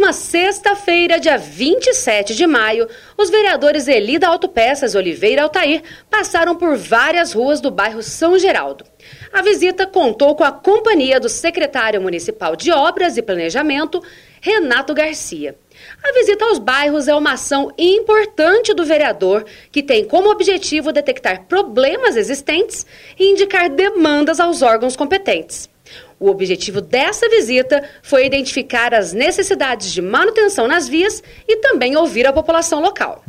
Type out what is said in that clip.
última sexta-feira, dia 27 de maio, os vereadores Elida Autopeças Oliveira Altair passaram por várias ruas do bairro São Geraldo. A visita contou com a companhia do secretário municipal de Obras e Planejamento, Renato Garcia. A visita aos bairros é uma ação importante do vereador, que tem como objetivo detectar problemas existentes e indicar demandas aos órgãos competentes. O objetivo dessa visita foi identificar as necessidades de manutenção nas vias e também ouvir a população local.